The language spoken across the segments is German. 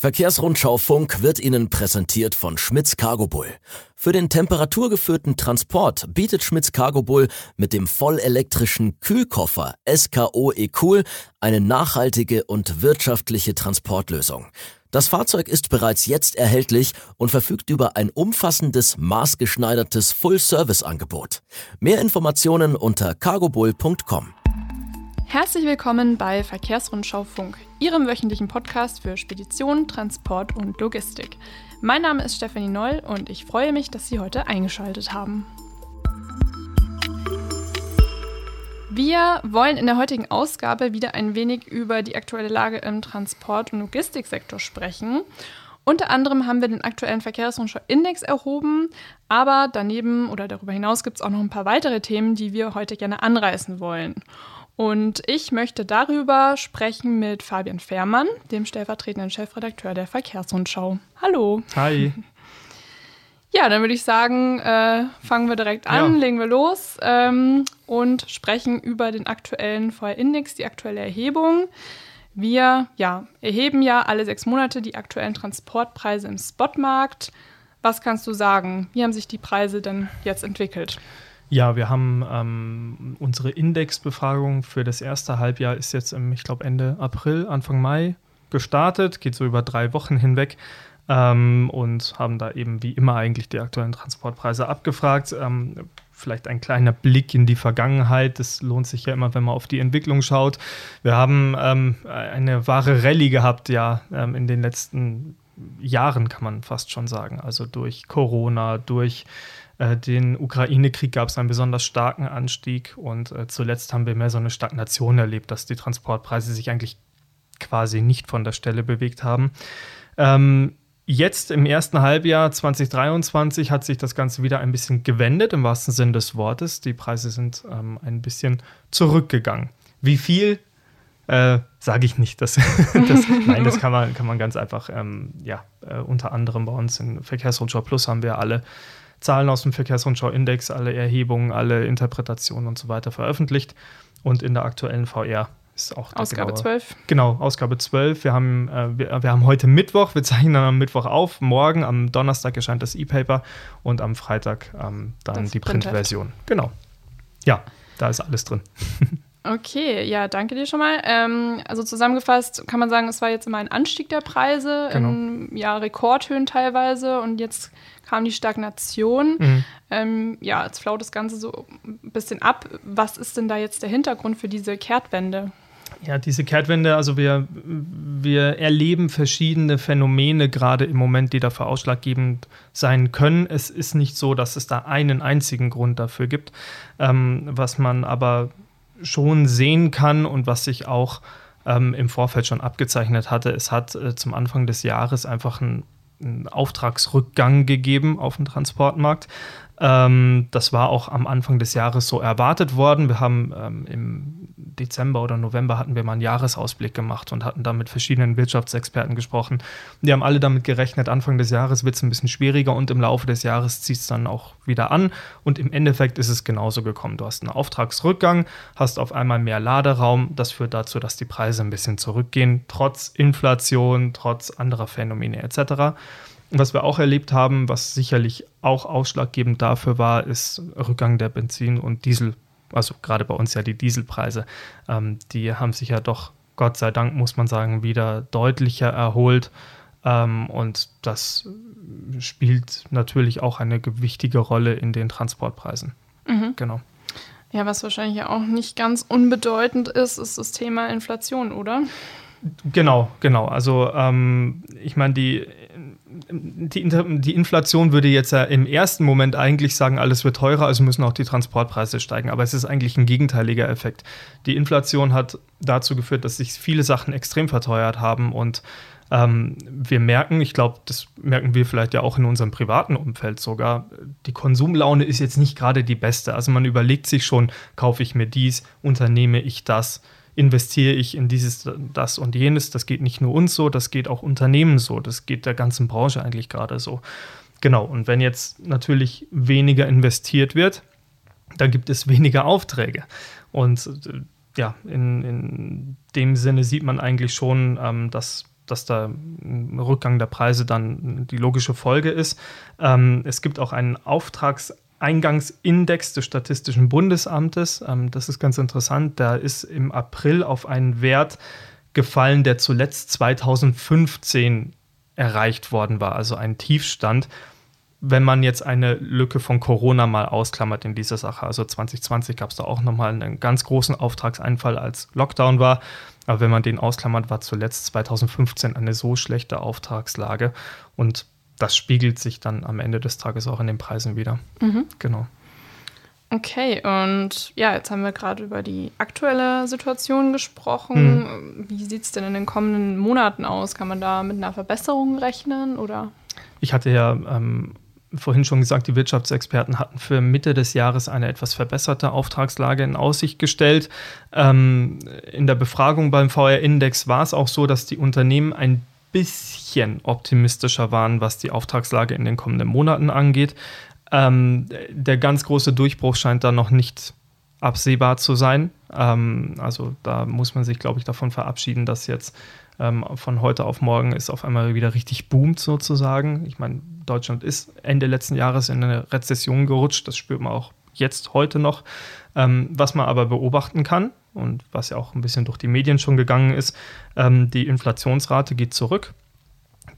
Verkehrsrundschau Funk wird Ihnen präsentiert von Schmitz Cargo Bull. Für den temperaturgeführten Transport bietet Schmitz Cargo Bull mit dem vollelektrischen Kühlkoffer SKO E-Cool eine nachhaltige und wirtschaftliche Transportlösung. Das Fahrzeug ist bereits jetzt erhältlich und verfügt über ein umfassendes, maßgeschneidertes Full-Service-Angebot. Mehr Informationen unter cargobull.com. Herzlich willkommen bei Verkehrsrundschau Funk, Ihrem wöchentlichen Podcast für Spedition, Transport und Logistik. Mein Name ist Stefanie Noll und ich freue mich, dass Sie heute eingeschaltet haben. Wir wollen in der heutigen Ausgabe wieder ein wenig über die aktuelle Lage im Transport- und Logistiksektor sprechen. Unter anderem haben wir den aktuellen Verkehrsrundschau-Index erhoben, aber daneben oder darüber hinaus gibt es auch noch ein paar weitere Themen, die wir heute gerne anreißen wollen. Und ich möchte darüber sprechen mit Fabian Fehrmann, dem stellvertretenden Chefredakteur der Verkehrsrundschau. Hallo. Hi. Ja, dann würde ich sagen, äh, fangen wir direkt an, ja. legen wir los ähm, und sprechen über den aktuellen VR-Index, die aktuelle Erhebung. Wir ja, erheben ja alle sechs Monate die aktuellen Transportpreise im Spotmarkt. Was kannst du sagen? Wie haben sich die Preise denn jetzt entwickelt? Ja, wir haben ähm, unsere Indexbefragung für das erste Halbjahr ist jetzt im, ich glaube, Ende April, Anfang Mai gestartet, geht so über drei Wochen hinweg ähm, und haben da eben wie immer eigentlich die aktuellen Transportpreise abgefragt. Ähm, vielleicht ein kleiner Blick in die Vergangenheit. Das lohnt sich ja immer, wenn man auf die Entwicklung schaut. Wir haben ähm, eine wahre Rallye gehabt, ja, ähm, in den letzten Jahren, kann man fast schon sagen. Also durch Corona, durch äh, den Ukraine-Krieg gab es einen besonders starken Anstieg und äh, zuletzt haben wir mehr so eine Stagnation erlebt, dass die Transportpreise sich eigentlich quasi nicht von der Stelle bewegt haben. Ähm, jetzt im ersten Halbjahr 2023 hat sich das Ganze wieder ein bisschen gewendet, im wahrsten Sinn des Wortes. Die Preise sind ähm, ein bisschen zurückgegangen. Wie viel, äh, sage ich nicht. Das, das, nein, das kann man, kann man ganz einfach, ähm, ja, äh, unter anderem bei uns in Verkehrsrundschau Plus haben wir alle Zahlen aus dem Verkehrsrundschau-Index, alle Erhebungen, alle Interpretationen und so weiter veröffentlicht. Und in der aktuellen VR ist auch Ausgabe genaue, 12. Genau, Ausgabe 12. Wir haben, äh, wir, wir, haben heute Mittwoch, wir zeichnen dann am Mittwoch auf. Morgen, am Donnerstag erscheint das E-Paper und am Freitag ähm, dann das die Printversion. Genau. Ja, da ist alles drin. Okay, ja, danke dir schon mal. Ähm, also zusammengefasst kann man sagen, es war jetzt immer ein Anstieg der Preise, genau. in ja, Rekordhöhen teilweise und jetzt kam die Stagnation. Mhm. Ähm, ja, jetzt flaut das Ganze so ein bisschen ab. Was ist denn da jetzt der Hintergrund für diese Kehrtwende? Ja, diese Kehrtwende, also wir, wir erleben verschiedene Phänomene gerade im Moment, die dafür ausschlaggebend sein können. Es ist nicht so, dass es da einen einzigen Grund dafür gibt. Ähm, was man aber schon sehen kann und was sich auch ähm, im Vorfeld schon abgezeichnet hatte, es hat äh, zum Anfang des Jahres einfach ein einen Auftragsrückgang gegeben auf dem Transportmarkt. Ähm, das war auch am Anfang des Jahres so erwartet worden. Wir haben ähm, im Dezember oder November hatten wir mal einen Jahresausblick gemacht und hatten da mit verschiedenen Wirtschaftsexperten gesprochen. Die haben alle damit gerechnet, Anfang des Jahres wird es ein bisschen schwieriger und im Laufe des Jahres zieht es dann auch wieder an. Und im Endeffekt ist es genauso gekommen. Du hast einen Auftragsrückgang, hast auf einmal mehr Laderaum. Das führt dazu, dass die Preise ein bisschen zurückgehen, trotz Inflation, trotz anderer Phänomene etc. Was wir auch erlebt haben, was sicherlich auch ausschlaggebend dafür war, ist Rückgang der Benzin- und Diesel, also gerade bei uns ja die Dieselpreise. Ähm, die haben sich ja doch, Gott sei Dank, muss man sagen, wieder deutlicher erholt. Ähm, und das spielt natürlich auch eine wichtige Rolle in den Transportpreisen. Mhm. Genau. Ja, was wahrscheinlich auch nicht ganz unbedeutend ist, ist das Thema Inflation, oder? Genau, genau. Also ähm, ich meine, die die, die, Inflation würde jetzt ja im ersten Moment eigentlich sagen, alles wird teurer, also müssen auch die Transportpreise steigen. Aber es ist eigentlich ein gegenteiliger Effekt. Die Inflation hat dazu geführt, dass sich viele Sachen extrem verteuert haben und ähm, wir merken, ich glaube, das merken wir vielleicht ja auch in unserem privaten Umfeld sogar, die Konsumlaune ist jetzt nicht gerade die beste. Also man überlegt sich schon, kaufe ich mir dies, unternehme ich das investiere ich in dieses, das und jenes. Das geht nicht nur uns so, das geht auch Unternehmen so, das geht der ganzen Branche eigentlich gerade so. Genau, und wenn jetzt natürlich weniger investiert wird, dann gibt es weniger Aufträge. Und äh, ja, in, in dem Sinne sieht man eigentlich schon, ähm, dass dass da ein Rückgang der Preise dann die logische Folge ist. Ähm, es gibt auch einen Auftragseingangsindex des Statistischen Bundesamtes. Ähm, das ist ganz interessant. Da ist im April auf einen Wert gefallen, der zuletzt 2015 erreicht worden war, also ein Tiefstand wenn man jetzt eine Lücke von Corona mal ausklammert in dieser Sache, also 2020 gab es da auch nochmal einen ganz großen Auftragseinfall, als Lockdown war. Aber wenn man den ausklammert, war zuletzt 2015 eine so schlechte Auftragslage. Und das spiegelt sich dann am Ende des Tages auch in den Preisen wieder. Mhm. Genau. Okay, und ja, jetzt haben wir gerade über die aktuelle Situation gesprochen. Mhm. Wie sieht es denn in den kommenden Monaten aus? Kann man da mit einer Verbesserung rechnen oder? Ich hatte ja ähm, vorhin schon gesagt, die Wirtschaftsexperten hatten für Mitte des Jahres eine etwas verbesserte Auftragslage in Aussicht gestellt. Ähm, in der Befragung beim VR-Index war es auch so, dass die Unternehmen ein bisschen optimistischer waren, was die Auftragslage in den kommenden Monaten angeht. Ähm, der ganz große Durchbruch scheint da noch nicht absehbar zu sein. Ähm, also da muss man sich, glaube ich, davon verabschieden, dass jetzt ähm, von heute auf morgen es auf einmal wieder richtig boomt sozusagen. Ich meine, Deutschland ist Ende letzten Jahres in eine Rezession gerutscht, das spürt man auch jetzt heute noch. Ähm, was man aber beobachten kann und was ja auch ein bisschen durch die Medien schon gegangen ist, ähm, die Inflationsrate geht zurück.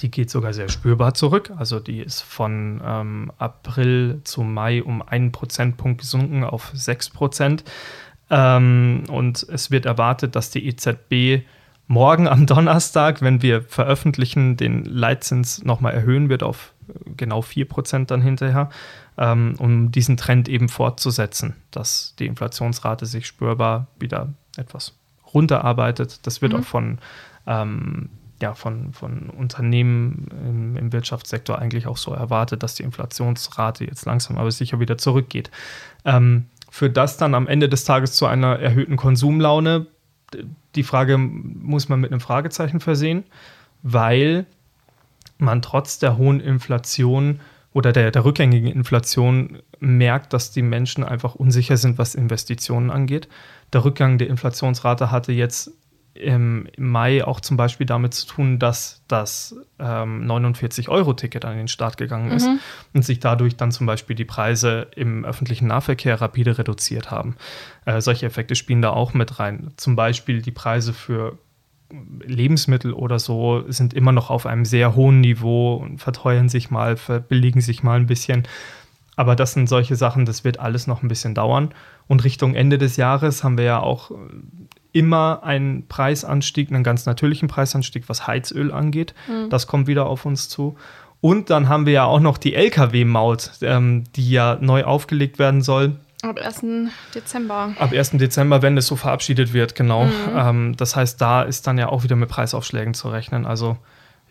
Die geht sogar sehr spürbar zurück. Also die ist von ähm, April zu Mai um einen Prozentpunkt gesunken auf 6 Prozent. Ähm, und es wird erwartet, dass die EZB morgen am Donnerstag, wenn wir veröffentlichen, den Leitzins nochmal erhöhen wird auf genau 4% dann hinterher, ähm, um diesen Trend eben fortzusetzen, dass die Inflationsrate sich spürbar wieder etwas runterarbeitet. Das wird mhm. auch von, ähm, ja, von, von Unternehmen im, im, Wirtschaftssektor eigentlich auch so erwartet, dass die Inflationsrate jetzt langsam aber sicher wieder zurückgeht. Ähm, führt das dann am Ende des Tages zu einer erhöhten Konsumlaune? Die Frage muss man mit einem Fragezeichen versehen, weil man trotz der hohen Inflation oder der, der rückgängigen Inflation merkt, dass die Menschen einfach unsicher sind, was Investitionen angeht. Der Rückgang der Inflationsrate hatte jetzt im Mai auch zum Beispiel damit zu tun, dass das ähm, 49-Euro-Ticket an den Start gegangen ist mhm. und sich dadurch dann zum Beispiel die Preise im öffentlichen Nahverkehr rapide reduziert haben. Äh, solche Effekte spielen da auch mit rein. Zum Beispiel die Preise für Lebensmittel oder so sind immer noch auf einem sehr hohen Niveau und verteuern sich mal, verbilligen sich mal ein bisschen. Aber das sind solche Sachen, das wird alles noch ein bisschen dauern. Und Richtung Ende des Jahres haben wir ja auch immer einen Preisanstieg, einen ganz natürlichen Preisanstieg, was Heizöl angeht. Mhm. Das kommt wieder auf uns zu. Und dann haben wir ja auch noch die Lkw-Maut, ähm, die ja neu aufgelegt werden soll. Ab 1. Dezember. Ab 1. Dezember, wenn es so verabschiedet wird, genau. Mhm. Ähm, das heißt, da ist dann ja auch wieder mit Preisaufschlägen zu rechnen. Also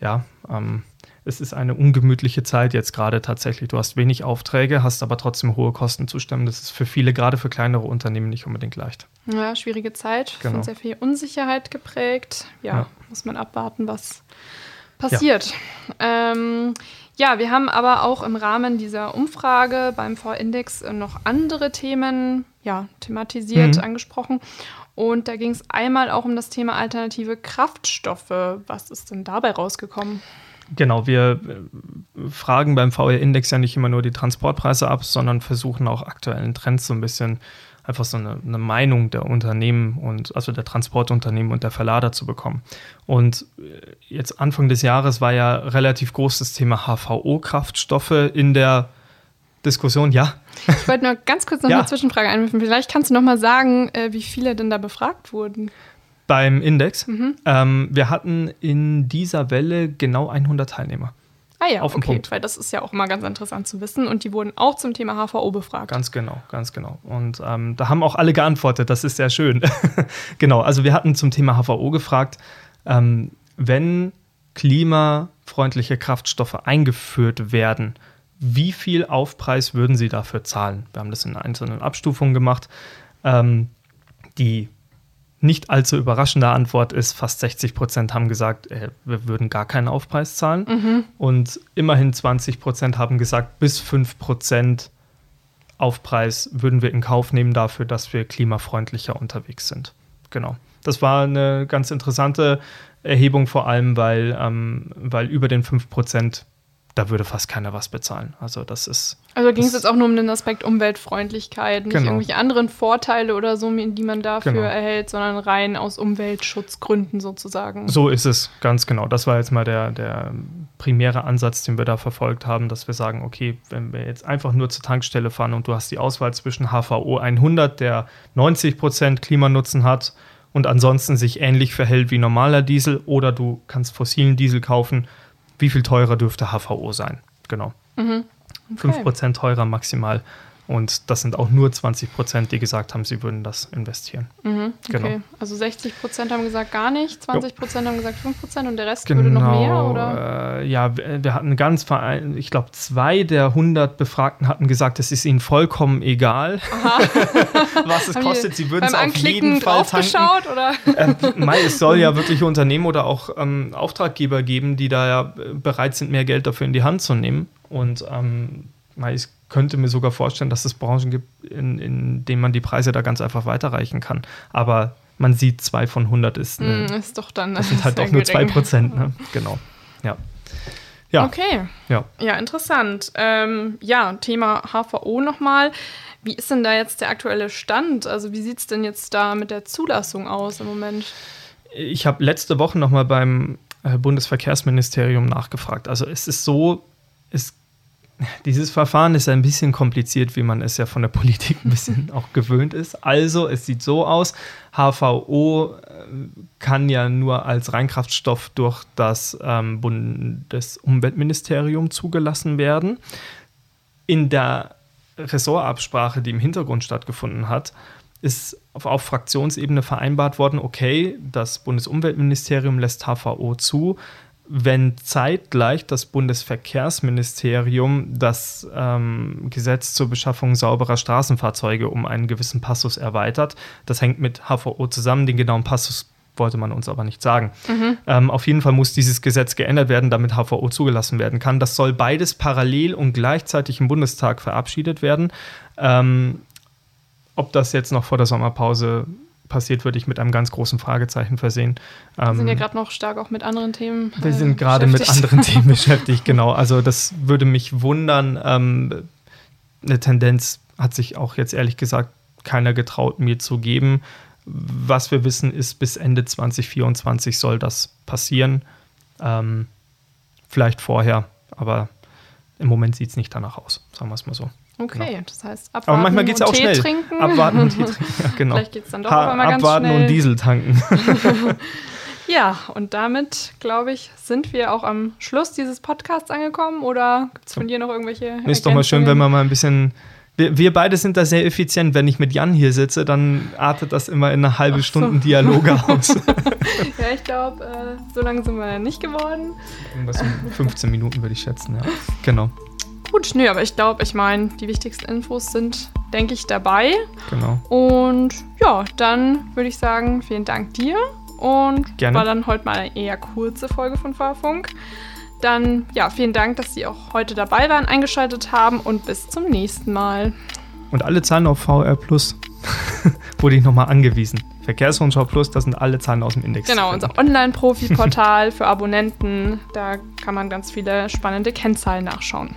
ja, ähm, es ist eine ungemütliche Zeit jetzt gerade tatsächlich. Du hast wenig Aufträge, hast aber trotzdem hohe Kosten zu stemmen. Das ist für viele, gerade für kleinere Unternehmen, nicht unbedingt leicht. Ja, schwierige Zeit, genau. von sehr viel Unsicherheit geprägt. Ja, ja. muss man abwarten, was passiert. Ja. Ähm, ja, wir haben aber auch im Rahmen dieser Umfrage beim V-Index noch andere Themen ja, thematisiert, mhm. angesprochen. Und da ging es einmal auch um das Thema alternative Kraftstoffe. Was ist denn dabei rausgekommen? Genau, wir äh, fragen beim VR-Index ja nicht immer nur die Transportpreise ab, sondern versuchen auch aktuellen Trends so ein bisschen einfach so eine, eine, Meinung der Unternehmen und also der Transportunternehmen und der Verlader zu bekommen. Und äh, jetzt Anfang des Jahres war ja relativ groß das Thema HVO-Kraftstoffe in der Diskussion, ja. Ich wollte nur ganz kurz noch ja. eine Zwischenfrage einwerfen. Vielleicht kannst du noch mal sagen, äh, wie viele denn da befragt wurden beim Index. Mhm. Ähm, wir hatten in dieser Welle genau 100 Teilnehmer. Ah ja, auf okay, Punkt. weil das ist ja auch immer ganz interessant zu wissen. Und die wurden auch zum Thema HVO befragt. Ganz genau, ganz genau. Und ähm, da haben auch alle geantwortet, das ist sehr schön. genau, also wir hatten zum Thema HVO gefragt, ähm, wenn klimafreundliche Kraftstoffe eingeführt werden, wie viel Aufpreis würden Sie dafür zahlen? Wir haben das in einzelnen Abstufungen gemacht. Ähm, die nicht allzu überraschende Antwort ist, fast 60 Prozent haben gesagt, äh, wir würden gar keinen Aufpreis zahlen. Mhm. Und immerhin 20 Prozent haben gesagt, bis 5 Prozent Aufpreis würden wir in Kauf nehmen dafür, dass wir klimafreundlicher unterwegs sind. Genau. Das war eine ganz interessante Erhebung, vor allem, weil, ähm, weil über den 5% da würde fast keiner was bezahlen. Also das ist. Also ging es jetzt auch nur um den Aspekt Umweltfreundlichkeit, nicht Genau. irgendwelche anderen Vorteile oder so, die man dafür Genau. erhält, sondern rein aus Umweltschutzgründen sozusagen. So ist es, ganz genau. Das war jetzt mal der, der primäre Ansatz, den wir da verfolgt haben, dass wir sagen, okay, wenn wir jetzt einfach nur zur Tankstelle fahren und du hast die Auswahl zwischen HVO 100, der 90% Klimanutzen hat und ansonsten sich ähnlich verhält wie normaler Diesel, oder du kannst fossilen Diesel kaufen, wie viel teurer dürfte HVO sein? Genau. Okay. 5% teurer maximal. Und das sind auch nur 20%, die gesagt haben, sie würden das investieren. Mhm, okay. Genau. Also 60 Prozent haben gesagt gar nicht, 20 Prozent haben gesagt 5 Prozent und der Rest würde noch mehr, oder? Genau, Äh, ja, wir wir hatten ganz ich glaube, zwei der 100 Befragten hatten gesagt, es ist ihnen vollkommen egal, was es Haben kostet. Sie würden es auf jeden Fall tanken. oder? Ähm, Mai, es soll ja wirklich Unternehmen oder auch ähm, Auftraggeber geben, die da ja äh, bereit sind, mehr Geld dafür in die Hand zu nehmen. Und ähm, ich könnte mir sogar vorstellen, dass es Branchen gibt, in, in denen man die Preise da ganz einfach weiterreichen kann. Aber man sieht, zwei von 100 ist, eine, Hm, ist doch dann. das sind halt auch nur gering. 2%. Ne? Genau. Ja. Ja. Okay. Ja. Ja, interessant. Ähm, ja, Thema HVO nochmal. Wie ist denn da jetzt der aktuelle Stand? Also wie sieht es denn jetzt da mit der Zulassung aus im Moment? Ich habe letzte Woche noch mal beim äh, Bundesverkehrsministerium nachgefragt. Also es ist so, dieses Verfahren ist ein bisschen kompliziert, wie man es ja von der Politik ein bisschen auch gewöhnt ist. Also es sieht so aus, HVO äh, kann ja nur als Reinkraftstoff durch das ähm, Bundesumweltministerium zugelassen werden. In der Ressortabsprache, die im Hintergrund stattgefunden hat, ist auf, auf Fraktionsebene vereinbart worden, okay, das Bundesumweltministerium lässt HVO zu, wenn zeitgleich das Bundesverkehrsministerium das ähm, Gesetz zur Beschaffung sauberer Straßenfahrzeuge um einen gewissen Passus erweitert. Das hängt mit HVO zusammen, den genauen Passus wollte man uns aber nicht sagen. Ähm, auf jeden Fall muss dieses Gesetz geändert werden, damit HVO zugelassen werden kann. Das soll beides parallel und gleichzeitig im Bundestag verabschiedet werden. Ähm, ob das jetzt noch vor der Sommerpause passiert, würde ich mit einem ganz großen Fragezeichen versehen. Wir sind ja Ähm, gerade noch stark auch mit anderen Themen. wir äh, sind gerade mit beschäftigt. anderen Themen beschäftigt, genau. Also das würde mich wundern. Ähm, eine Tendenz hat sich auch jetzt ehrlich gesagt keiner getraut, mir zu geben. Was wir wissen, ist, bis Ende 2024 soll das passieren. Ähm, vielleicht vorher, aber im Moment sieht es nicht danach aus, sagen wir es mal so. Okay, das heißt abwarten Aber manchmal geht es ja und auch Tee schnell. trinken. Abwarten und Tee trinken, ja, genau. Vielleicht geht es dann doch Ha- einmal ganz Abwarten schnell. und Diesel tanken. Ja, und damit, glaube ich, sind wir auch am Schluss dieses Podcasts angekommen. Oder gibt es von dir noch irgendwelche Ist doch mal schön, wenn man mal ein bisschen. Wir, wir beide sind da sehr effizient. Wenn ich mit Jan hier sitze, dann artet das immer in eine halbe so. Stunde Dialoge aus. Ja, ich glaube, äh, so lange sind wir ja nicht geworden. Irgendwas um 15 Minuten würde ich schätzen, ja. Genau, Gut, nö, aber ich glaube, ich meine, die wichtigsten Infos sind, denke ich, dabei. genau. Und ja, dann würde ich sagen, vielen Dank dir. Und Gerne. war dann heute mal eine eher kurze Folge von Fahrfunk. Dann, ja, vielen Dank, dass Sie auch heute dabei waren, eingeschaltet haben und bis zum nächsten Mal. Und alle Zahlen auf VR Plus wurde ich nochmal angewiesen. Verkehrsrundschau Plus, das sind alle Zahlen aus dem Index. Genau, unser Online-Profi-Portal für Abonnenten. Da kann man ganz viele spannende Kennzahlen nachschauen.